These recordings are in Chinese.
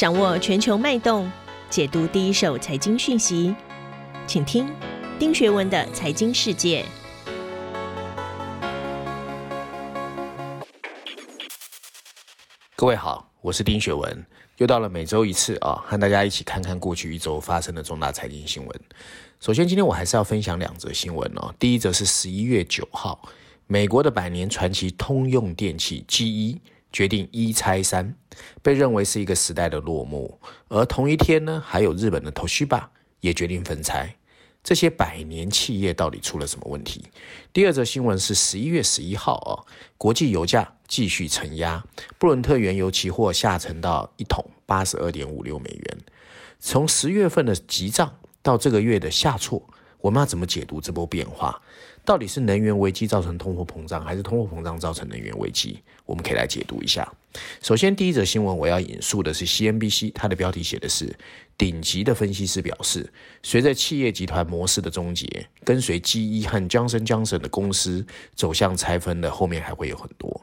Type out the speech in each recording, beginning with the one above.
掌握全球脉动，解读第一手财经讯息，请听丁学文的财经世界。各位好，我是丁学文，又到了每周一次啊，和大家一起看看过去一周发生的重大财经新闻。首先，今天我还是要分享两则新闻哦。第一则是十一月九号，美国的百年传奇通用电器 GE 决定一拆三，被认为是一个时代的落幕。而同一天呢，还有日本的头须霸也决定分拆。这些百年企业到底出了什么问题？第二则新闻是十一月十一号啊，国际油价继续承压，布伦特原油期货下沉到一桶八十二点五六美元。从十月份的急涨。到这个月的下挫，我们要怎么解读这波变化？到底是能源危机造成通货膨胀，还是通货膨胀造成能源危机？我们可以来解读一下。首先，第一则新闻我要引述的是 CNBC，它的标题写的是：顶级的分析师表示，随着企业集团模式的终结，跟随 GE 和 Johnson Johnson 的公司走向拆分的后面还会有很多。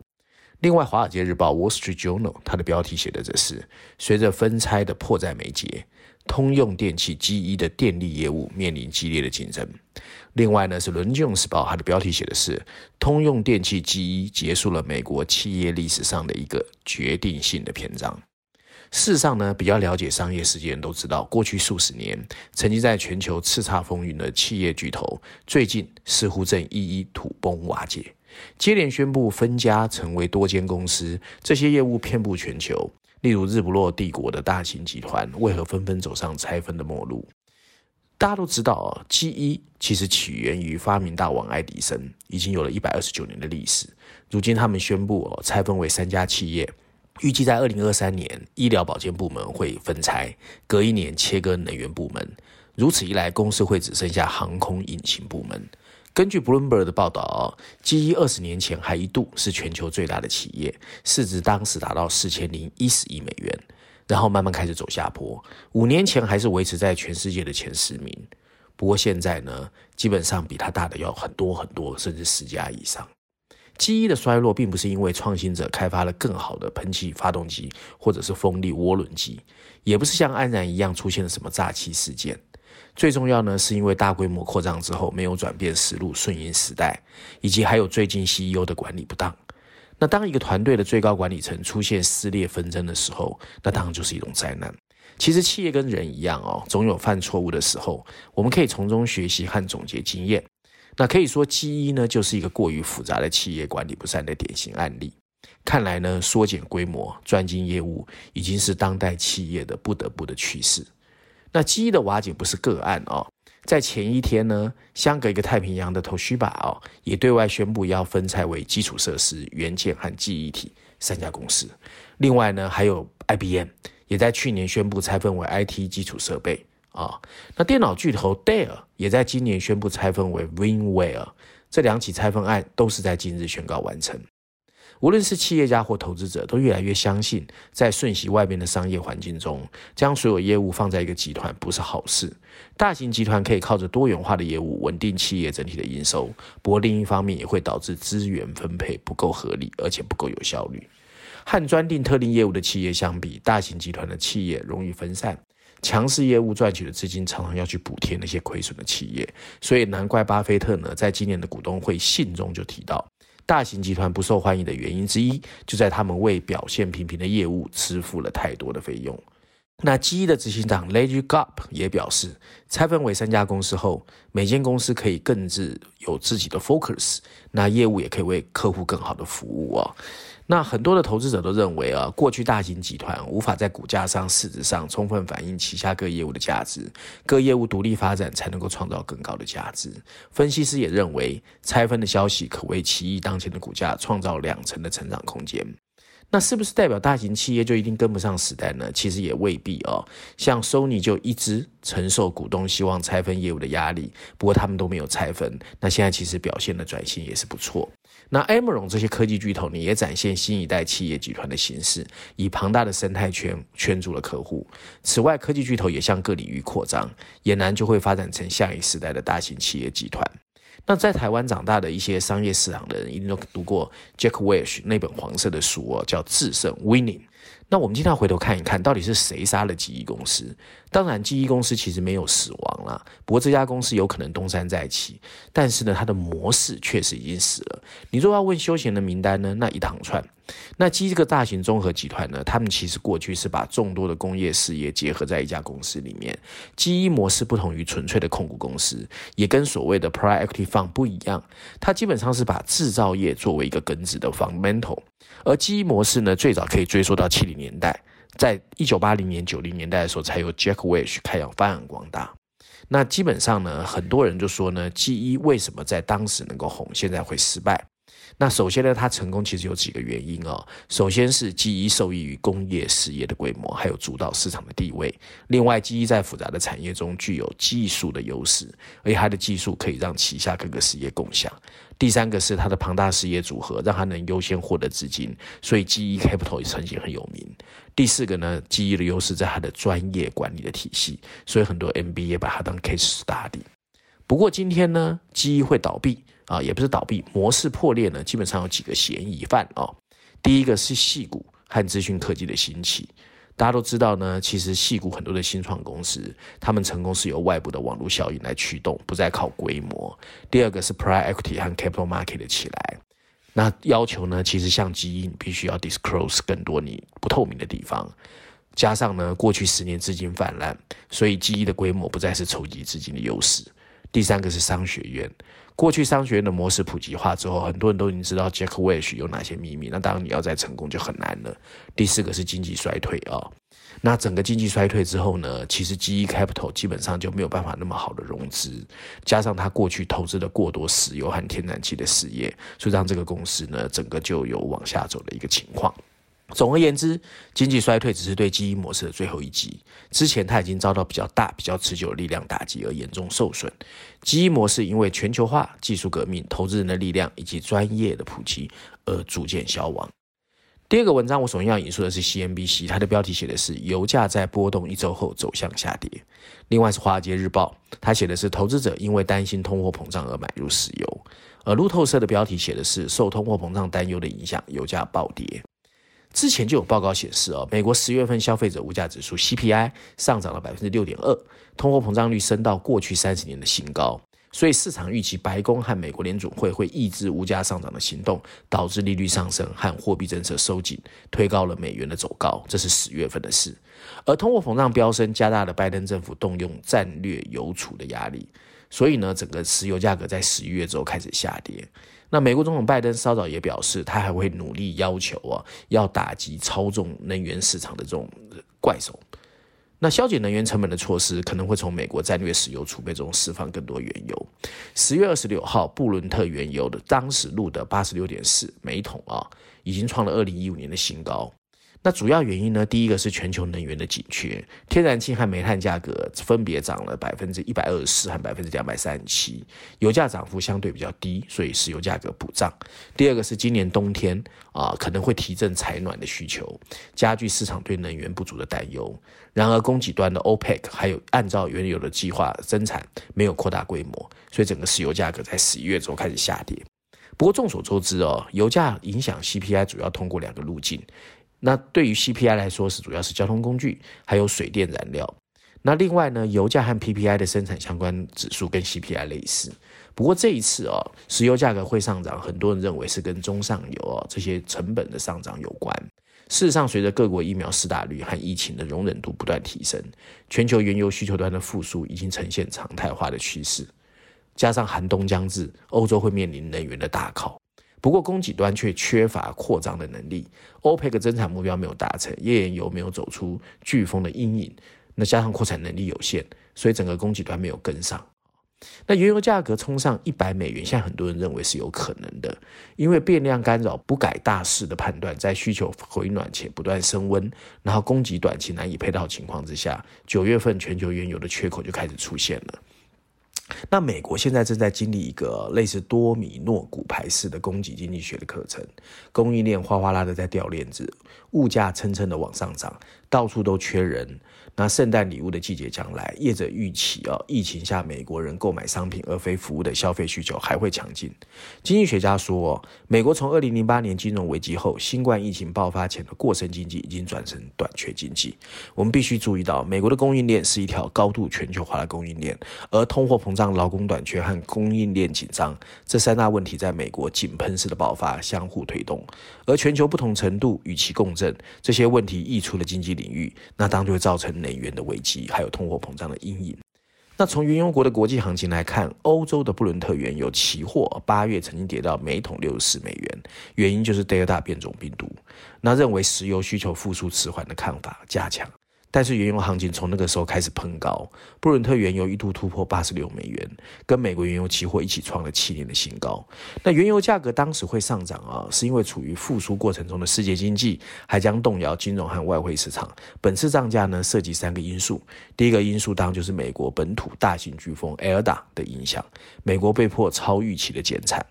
另外，《华尔街日报》（Wall Street Journal） 它的标题写的则是：随着分拆的迫在眉睫。通用电气 GE 的电力业务面临激烈的竞争。另外呢，是《伦敦时报》，它的标题写的是“通用电气 GE 结束了美国企业历史上的一个决定性的篇章”。事实上呢，比较了解商业世界人都知道，过去数十年曾经在全球叱咤风云的企业巨头，最近似乎正一一土崩瓦解，接连宣布分家成为多间公司，这些业务遍布全球。例如日不落帝国的大型集团为何纷纷走上拆分的末路？大家都知道，GE 其实起源于发明大王爱迪生，已经有了一百二十九年的历史。如今他们宣布哦，拆分为三家企业，预计在二零二三年医疗保健部门会分拆，隔一年切割能源部门。如此一来，公司会只剩下航空引擎部门。根据 Bloomberg 的报道，GE 二十年前还一度是全球最大的企业，市值当时达到四千零一十亿美元，然后慢慢开始走下坡。五年前还是维持在全世界的前十名，不过现在呢，基本上比它大的要很多很多，甚至十家以上。GE 的衰落并不是因为创新者开发了更好的喷气发动机或者是风力涡轮机，也不是像安然一样出现了什么诈欺事件。最重要呢，是因为大规模扩张之后没有转变思路，顺应时代，以及还有最近 CEO 的管理不当。那当一个团队的最高管理层出现撕裂纷争的时候，那当然就是一种灾难。其实企业跟人一样哦，总有犯错误的时候，我们可以从中学习和总结经验。那可以说，GE 呢就是一个过于复杂的企业管理不善的典型案例。看来呢，缩减规模、专精业务，已经是当代企业的不得不的趋势。那 GE 的瓦解不是个案哦，在前一天呢，相隔一个太平洋的 Toshiba 哦，也对外宣布要分拆为基础设施、元件和记忆体三家公司。另外呢，还有 IBM 也在去年宣布拆分为 IT 基础设备啊、那电脑巨头 Dell 也在今年宣布拆分为 w i n w a r e 这两起拆分案都是在今日宣告完成。无论是企业家或投资者，都越来越相信，在瞬息万变的商业环境中，将所有业务放在一个集团不是好事。大型集团可以靠着多元化的业务稳定企业整体的营收，不过另一方面也会导致资源分配不够合理，而且不够有效率。和专定特定业务的企业相比，大型集团的企业容易分散，强势业务赚取的资金常常要去补贴那些亏损的企业，所以难怪巴菲特呢，在今年的股东会信中就提到。大型集团不受欢迎的原因之一，就在他们为表现平平的业务支付了太多的费用。那 GE 的执行长 Larry Gop 也表示，拆分为三家公司后，每间公司可以更自有自己的 focus，那业务也可以为客户更好的服务啊。那很多的投资者都认为啊，过去大型集团无法在股价上、市值上充分反映旗下各业务的价值，各业务独立发展才能够创造更高的价值。分析师也认为，拆分的消息可为奇异当前的股价创造两成的成长空间。那是不是代表大型企业就一定跟不上时代呢？其实也未必哦。像 Sony 就一直承受股东希望拆分业务的压力，不过他们都没有拆分。那现在其实表现的转型也是不错。那 Amazon 这些科技巨头呢，也展现新一代企业集团的形式，以庞大的生态圈圈住了客户。此外，科技巨头也向各领域扩张，俨然就会发展成下一时代的大型企业集团。那在台湾长大的一些商业市场的人，一定都读过 Jack Welch 那本黄色的书哦，叫《制胜 Winning》。那我们今天要回头看一看到底是谁杀了记忆公司？当然，记忆公司其实没有死亡啦，不过这家公司有可能东山再起。但是呢，它的模式确实已经死了。你若要问休闲的名单呢，那一长串。那基这个大型综合集团呢，他们其实过去是把众多的工业事业结合在一家公司里面。基一模式不同于纯粹的控股公司，也跟所谓的 Private Equity Fund 不一样。它基本上是把制造业作为一个根子的 fundamental。而基一模式呢，最早可以追溯到七零年代，在一九八零年、九零年代的时候，才由 Jack Welch 开扬发扬光大。那基本上呢，很多人就说呢，基一为什么在当时能够红，现在会失败？那首先呢，它成功其实有几个原因哦。首先是记忆受益于工业事业的规模，还有主导市场的地位。另外，记忆在复杂的产业中具有技术的优势，而且它的技术可以让旗下各个事业共享。第三个是它的庞大事业组合，让它能优先获得资金，所以记忆 Capital 也曾经很有名。第四个呢，记忆的优势在它的专业管理的体系，所以很多 MBA 把它当 case study。不过今天呢，记忆会倒闭。啊，也不是倒闭，模式破裂呢，基本上有几个嫌疑犯哦。第一个是矽谷和资讯科技的兴起，大家都知道呢，其实戏谷很多的新创公司，他们成功是由外部的网络效应来驱动，不再靠规模。第二个是 private equity 和 capital market 的起来，那要求呢，其实像记忆，你必须要 disclose 更多你不透明的地方，加上呢，过去十年资金泛滥，所以记忆的规模不再是筹集资金的优势。第三个是商学院。过去商学院的模式普及化之后，很多人都已经知道 Jack Welch 有哪些秘密。那当然你要再成功就很难了。第四个是经济衰退啊、哦，那整个经济衰退之后呢，其实 GE Capital 基本上就没有办法那么好的融资，加上他过去投资了过多石油和天然气的事业，所以让这个公司呢整个就有往下走的一个情况。总而言之，经济衰退只是对基因模式的最后一击。之前它已经遭到比较大、比较持久的力量打击而严重受损。基因模式因为全球化、技术革命、投资人的力量以及专业的普及而逐渐消亡。第二个文章我首先要引述的是 CNBC，它的标题写的是“油价在波动一周后走向下跌”。另外是《华尔街日报》，它写的是投资者因为担心通货膨胀而买入石油。而路透社的标题写的是“受通货膨胀担忧的影响，油价暴跌”。之前就有报告显示，哦，美国十月份消费者物价指数 CPI 上涨了百分之六点二，通货膨胀率升到过去三十年的新高，所以市场预期白宫和美国联准会会抑制物价上涨的行动，导致利率上升和货币政策收紧，推高了美元的走高，这是十月份的事。而通货膨胀飙升，加大了拜登政府动用战略邮储的压力，所以呢，整个石油价格在十一月之后开始下跌。那美国总统拜登稍早也表示，他还会努力要求啊，要打击操纵能源市场的这种怪兽。那削减能源成本的措施可能会从美国战略石油储备中释放更多原油。十月二十六号，布伦特原油的当时录得八十六点四每桶啊，已经创了二零一五年的新高。那主要原因呢？第一个是全球能源的紧缺，天然气和煤炭价格分别涨了百分之一百二十四和百分之两百三十七，油价涨幅相对比较低，所以石油价格补涨。第二个是今年冬天啊，可能会提振采暖的需求，加剧市场对能源不足的担忧。然而，供给端的 OPEC 还有按照原有的计划增产，没有扩大规模，所以整个石油价格在十一月中开始下跌。不过众所周知哦，油价影响 CPI 主要通过两个路径。那对于 CPI 来说，是主要是交通工具，还有水电燃料。那另外呢，油价和 PPI 的生产相关指数跟 CPI 类似。不过这一次哦，石油价格会上涨，很多人认为是跟中上游哦这些成本的上涨有关。事实上，随着各国疫苗施打率和疫情的容忍度不断提升，全球原油需求端的复苏已经呈现常态化的趋势。加上寒冬将至，欧洲会面临能源的大考。不过供给端却缺乏扩张的能力，OPEC 增产目标没有达成，页岩油没有走出飓风的阴影，那加上扩产能力有限，所以整个供给端没有跟上。那原油价格冲上一百美元，现在很多人认为是有可能的，因为变量干扰不改大势的判断，在需求回暖且不断升温，然后供给短期难以配套情况之下，九月份全球原油的缺口就开始出现了。那美国现在正在经历一个类似多米诺骨牌式的供给经济学的课程，供应链哗哗啦的在掉链子，物价蹭蹭的往上涨，到处都缺人。那圣诞礼物的季节将来，业者预期啊，疫情下美国人购买商品而非服务的消费需求还会强劲。经济学家说，美国从二零零八年金融危机后，新冠疫情爆发前的过剩经济已经转成短缺经济。我们必须注意到，美国的供应链是一条高度全球化的供应链，而通货膨胀、劳工短缺和供应链紧张这三大问题在美国井喷式的爆发，相互推动。而全球不同程度与其共振，这些问题溢出了经济领域，那当然就会造成。能源的危机，还有通货膨胀的阴影。那从原油国的国际行情来看，欧洲的布伦特原油期货八月曾经跌到每桶六十四美元，原因就是 Delta 变种病毒。那认为石油需求复苏迟缓的看法加强。但是原油行情从那个时候开始喷高，布伦特原油一度突破八十六美元，跟美国原油期货一起创了七年的新高。那原油价格当时会上涨啊，是因为处于复苏过程中的世界经济还将动摇金融和外汇市场。本次涨价呢，涉及三个因素，第一个因素当然就是美国本土大型飓风 Elda 的影响，美国被迫超预期的减产。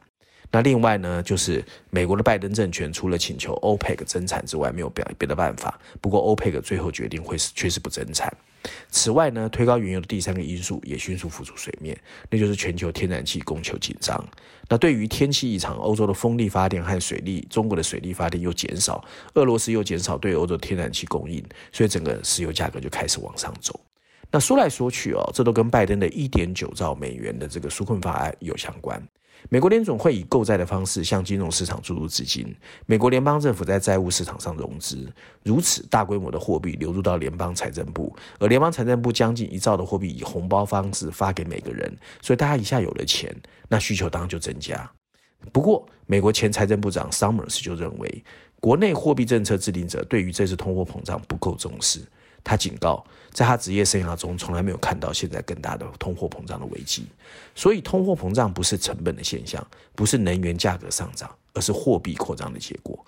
那另外呢，就是美国的拜登政权除了请求 OPEC 增产之外，没有别别的办法。不过 OPEC 最后决定会是确实不增产。此外呢，推高原油的第三个因素也迅速浮出水面，那就是全球天然气供求紧张。那对于天气异常，欧洲的风力发电和水力，中国的水力发电又减少，俄罗斯又减少对欧洲天然气供应，所以整个石油价格就开始往上走。那说来说去哦，这都跟拜登的一点九兆美元的这个纾困法案有相关。美国联总会以购债的方式向金融市场注入资金，美国联邦政府在债务市场上融资，如此大规模的货币流入到联邦财政部，而联邦财政部将近一兆的货币以红包方式发给每个人，所以大家一下有了钱，那需求当然就增加。不过，美国前财政部长 Summers 就认为，国内货币政策制定者对于这次通货膨胀不够重视。他警告，在他职业生涯中，从来没有看到现在更大的通货膨胀的危机。所以，通货膨胀不是成本的现象，不是能源价格上涨，而是货币扩张的结果。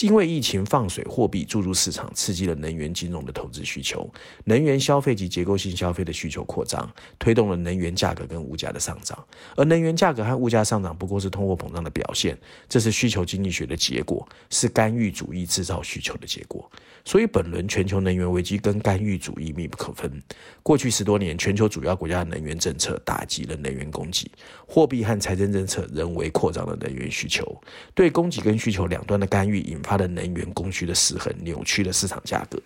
因为疫情放水，货币注入市场，刺激了能源金融的投资需求，能源消费及结构性消费的需求扩张，推动了能源价格跟物价的上涨。而能源价格和物价上涨不过是通货膨胀的表现，这是需求经济学的结果，是干预主义制造需求的结果。所以，本轮全球能源危机跟干预主义密不可分。过去十多年，全球主要国家的能源政策打击了能源供给，货币和财政政策人为扩张了能源需求，对供给跟需求两端的干预引发的能源供需的失衡，扭曲了市场价格。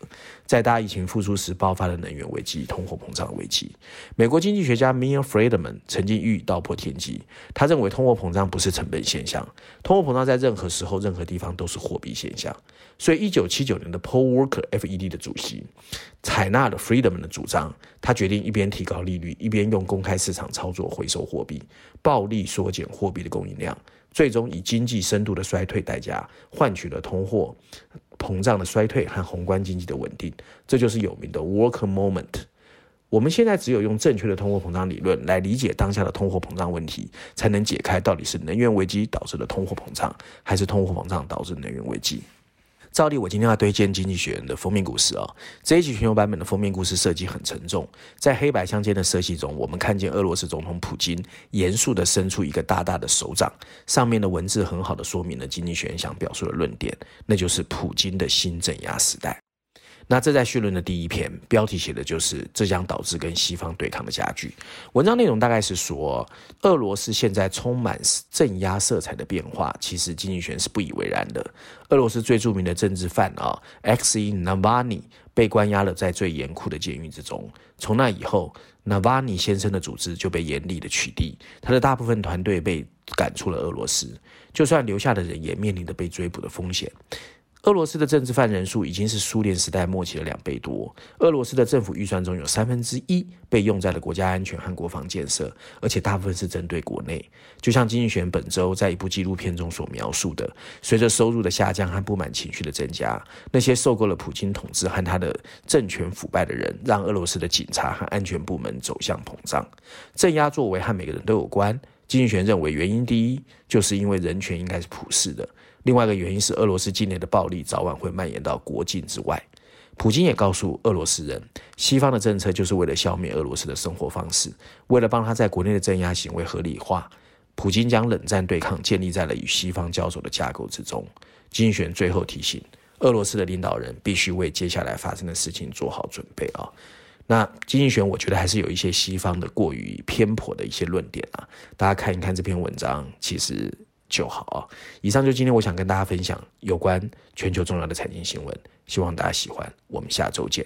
在大疫情复苏时爆发的能源危机、通货膨胀危机。美国经济学家 m i a Friedman 曾经一语道破天机，他认为通货膨胀不是成本现象，通货膨胀在任何时候、任何地方都是货币现象。所以，一九七九年的 Paul Walker FED 的主席采纳了 Friedman 的主张，他决定一边提高利率，一边用公开市场操作回收货币，暴力缩减货币的供应量。最终以经济深度的衰退代价换取了通货膨胀的衰退和宏观经济的稳定，这就是有名的 Worker Moment。我们现在只有用正确的通货膨胀理论来理解当下的通货膨胀问题，才能解开到底是能源危机导致的通货膨胀，还是通货膨胀导致能源危机。照例，我今天要推荐《经济学人》的封面故事哦。这一集全球版本的封面故事设计很沉重，在黑白相间的色系中，我们看见俄罗斯总统普京严肃地伸出一个大大的手掌，上面的文字很好的说明了《经济学人》想表述的论点，那就是普京的新镇压时代。那这在序论的第一篇，标题写的就是这将导致跟西方对抗的加剧。文章内容大概是说，俄罗斯现在充满镇压色彩的变化，其实经济学是不以为然的。俄罗斯最著名的政治犯啊，Alexei Navalny 被关押了在最严酷的监狱之中。从那以后，Navalny 先生的组织就被严厉的取缔，他的大部分团队被赶出了俄罗斯，就算留下的人也面临着被追捕的风险。俄罗斯的政治犯人数已经是苏联时代末期的两倍多。俄罗斯的政府预算中有三分之一被用在了国家安全和国防建设，而且大部分是针对国内。就像经济学本周在一部纪录片中所描述的，随着收入的下降和不满情绪的增加，那些受够了普京统治和他的政权腐败的人，让俄罗斯的警察和安全部门走向膨胀。镇压作为和每个人都有关。经济学认为，原因第一就是因为人权应该是普世的。另外一个原因是，俄罗斯境内的暴力早晚会蔓延到国境之外。普京也告诉俄罗斯人，西方的政策就是为了消灭俄罗斯的生活方式，为了帮他在国内的镇压行为合理化。普京将冷战对抗建立在了与西方交手的架构之中。经济学最后提醒，俄罗斯的领导人必须为接下来发生的事情做好准备啊。那经济学，我觉得还是有一些西方的过于偏颇的一些论点啊，大家看一看这篇文章，其实就好啊。以上就今天我想跟大家分享有关全球重要的财经新闻，希望大家喜欢，我们下周见。